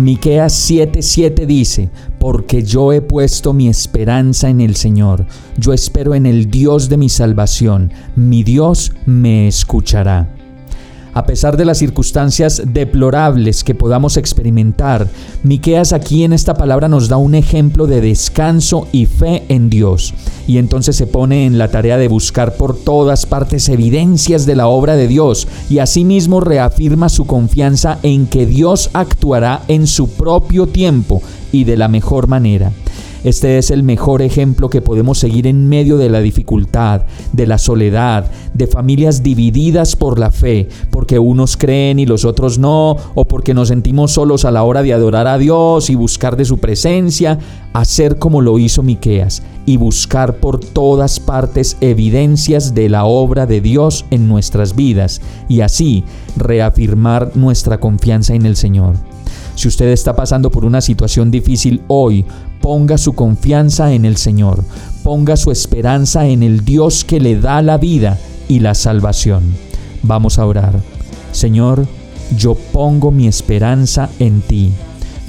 Miqueas 7:7 dice, porque yo he puesto mi esperanza en el Señor, yo espero en el Dios de mi salvación, mi Dios me escuchará. A pesar de las circunstancias deplorables que podamos experimentar, Miqueas aquí en esta palabra nos da un ejemplo de descanso y fe en Dios. Y entonces se pone en la tarea de buscar por todas partes evidencias de la obra de Dios y asimismo reafirma su confianza en que Dios actuará en su propio tiempo y de la mejor manera. Este es el mejor ejemplo que podemos seguir en medio de la dificultad, de la soledad, de familias divididas por la fe, porque unos creen y los otros no, o porque nos sentimos solos a la hora de adorar a Dios y buscar de su presencia, hacer como lo hizo Miqueas y buscar por todas partes evidencias de la obra de Dios en nuestras vidas y así reafirmar nuestra confianza en el Señor. Si usted está pasando por una situación difícil hoy, ponga su confianza en el Señor, ponga su esperanza en el Dios que le da la vida y la salvación. Vamos a orar. Señor, yo pongo mi esperanza en ti.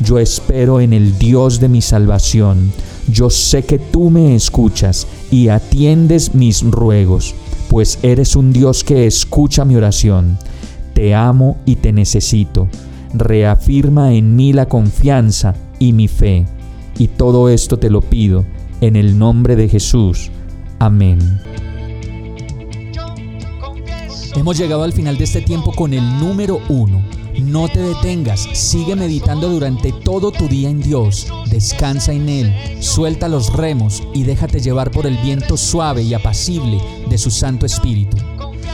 Yo espero en el Dios de mi salvación. Yo sé que tú me escuchas y atiendes mis ruegos, pues eres un Dios que escucha mi oración. Te amo y te necesito reafirma en mí la confianza y mi fe. Y todo esto te lo pido en el nombre de Jesús. Amén. Hemos llegado al final de este tiempo con el número uno. No te detengas, sigue meditando durante todo tu día en Dios, descansa en Él, suelta los remos y déjate llevar por el viento suave y apacible de su Santo Espíritu.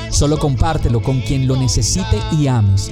Solo compártelo con quien lo necesite y ames